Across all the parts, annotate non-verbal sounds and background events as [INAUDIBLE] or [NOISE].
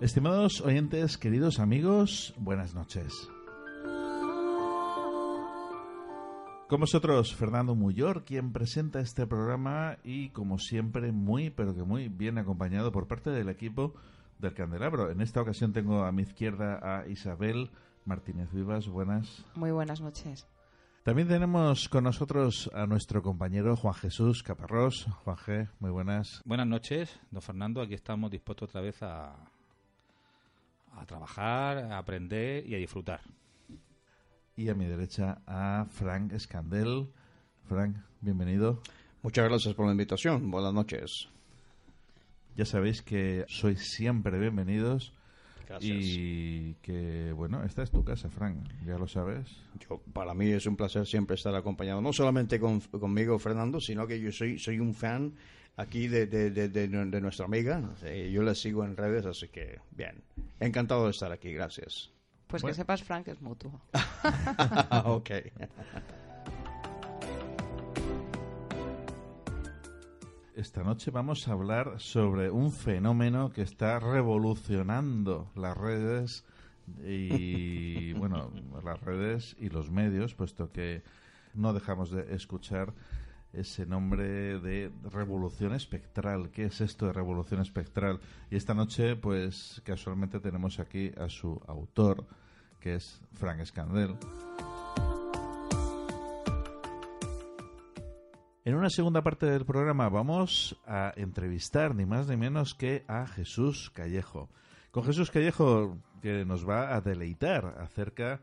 Estimados oyentes, queridos amigos, buenas noches. Con vosotros, Fernando Muyor, quien presenta este programa y, como siempre, muy, pero que muy bien acompañado por parte del equipo del Candelabro. En esta ocasión tengo a mi izquierda a Isabel Martínez Vivas. Buenas. Muy buenas noches. También tenemos con nosotros a nuestro compañero Juan Jesús Caparrós. Juan G, muy buenas. Buenas noches, don Fernando. Aquí estamos dispuestos otra vez a, a trabajar, a aprender y a disfrutar. Y a mi derecha a Frank Escandel. Frank, bienvenido. Muchas gracias por la invitación. Buenas noches. Ya sabéis que sois siempre bienvenidos. Gracias. Y que, bueno, esta es tu casa, Frank, ya lo sabes. Yo, para mí es un placer siempre estar acompañado, no solamente con, conmigo, Fernando, sino que yo soy, soy un fan aquí de, de, de, de, de nuestra amiga. Yo la sigo en redes, así que, bien. Encantado de estar aquí, gracias. Pues Bueno. que sepas, Frank, es mutuo. [LAUGHS] ok. [LAUGHS] Esta noche vamos a hablar sobre un fenómeno que está revolucionando las redes y, [LAUGHS] bueno, las redes y los medios, puesto que no dejamos de escuchar ese nombre de revolución espectral. ¿Qué es esto de revolución espectral? Y esta noche, pues casualmente tenemos aquí a su autor, que es Frank Scandel. En una segunda parte del programa vamos a entrevistar ni más ni menos que a Jesús Callejo. Con Jesús Callejo que nos va a deleitar acerca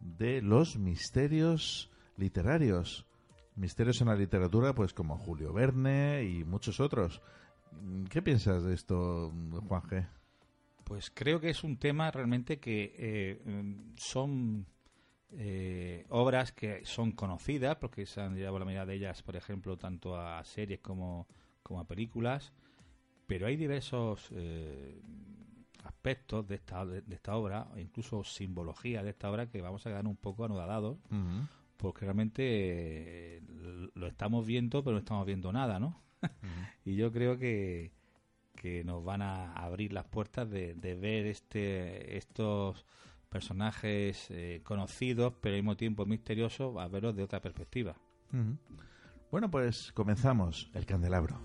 de los misterios literarios. Misterios en la literatura, pues como Julio Verne y muchos otros. ¿Qué piensas de esto, Juan G? Pues creo que es un tema realmente que eh, son eh, obras que son conocidas, porque se han llevado la mayoría de ellas, por ejemplo, tanto a series como, como a películas, pero hay diversos eh, aspectos de esta, de, de esta obra, o incluso simbología de esta obra, que vamos a quedar un poco anodadados, porque realmente eh, lo estamos viendo, pero no estamos viendo nada, ¿no? [LAUGHS] y yo creo que, que nos van a abrir las puertas de, de ver este estos personajes eh, conocidos, pero al mismo tiempo misteriosos, a verlos de otra perspectiva. Bueno, pues comenzamos el candelabro.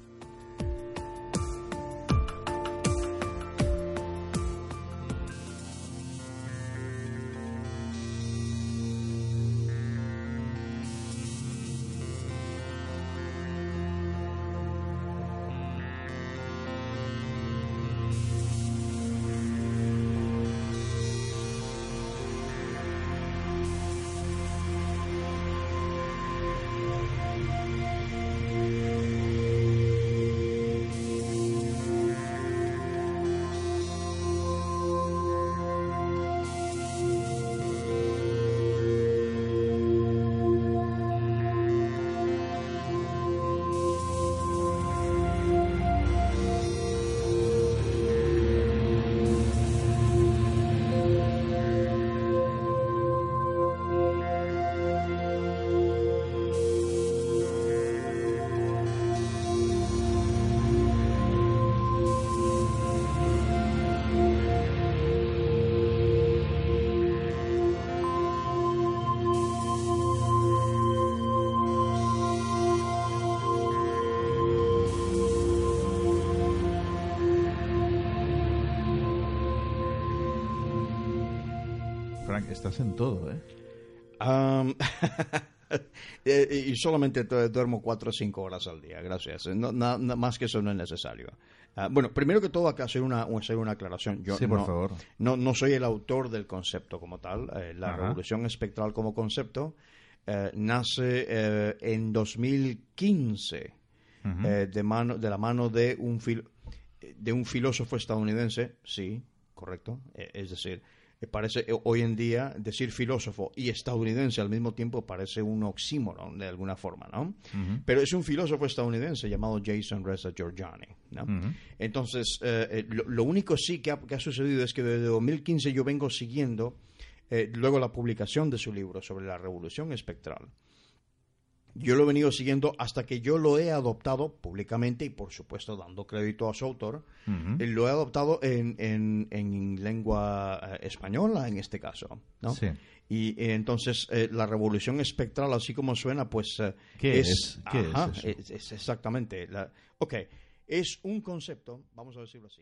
Frank, estás en todo, ¿eh? [LAUGHS] Eh, y solamente duermo cuatro o cinco horas al día, gracias. No, na- na- más que eso no es necesario. Ah, bueno, primero que todo, acá hacer una, hacer una aclaración. Yo Sí, por no, favor. No, no soy el autor del concepto como tal. Eh, la Ajá. revolución espectral como concepto eh, nace eh, en 2015 Ujú. eh, de, mano, de la mano de un, fil- de un filósofo estadounidense, sí, correcto. Eh, es decir, parece eh, hoy en día decir filósofo y estadounidense al mismo tiempo parece un oxímoron de alguna forma, ¿no? Pero es un filósofo estadounidense llamado Jason Reza Giorgiani, ¿no? Entonces, eh, eh, lo, lo único sí que ha, que ha sucedido es que desde 2015 yo vengo siguiendo eh, luego la publicación de su libro sobre la revolución espectral. Yo lo he venido siguiendo hasta que yo lo he adoptado públicamente y, por supuesto, dando crédito a su autor. Eh, Lo he adoptado en, en- en lengua eh, española, en este caso. ¿no? Sí. Y eh, entonces, eh, la revolución espectral, así como suena, pues. eh, ¿Qué es? ¿Qué es ajá, eso? es- es exactamente. La, ok, es un concepto, vamos a decirlo así.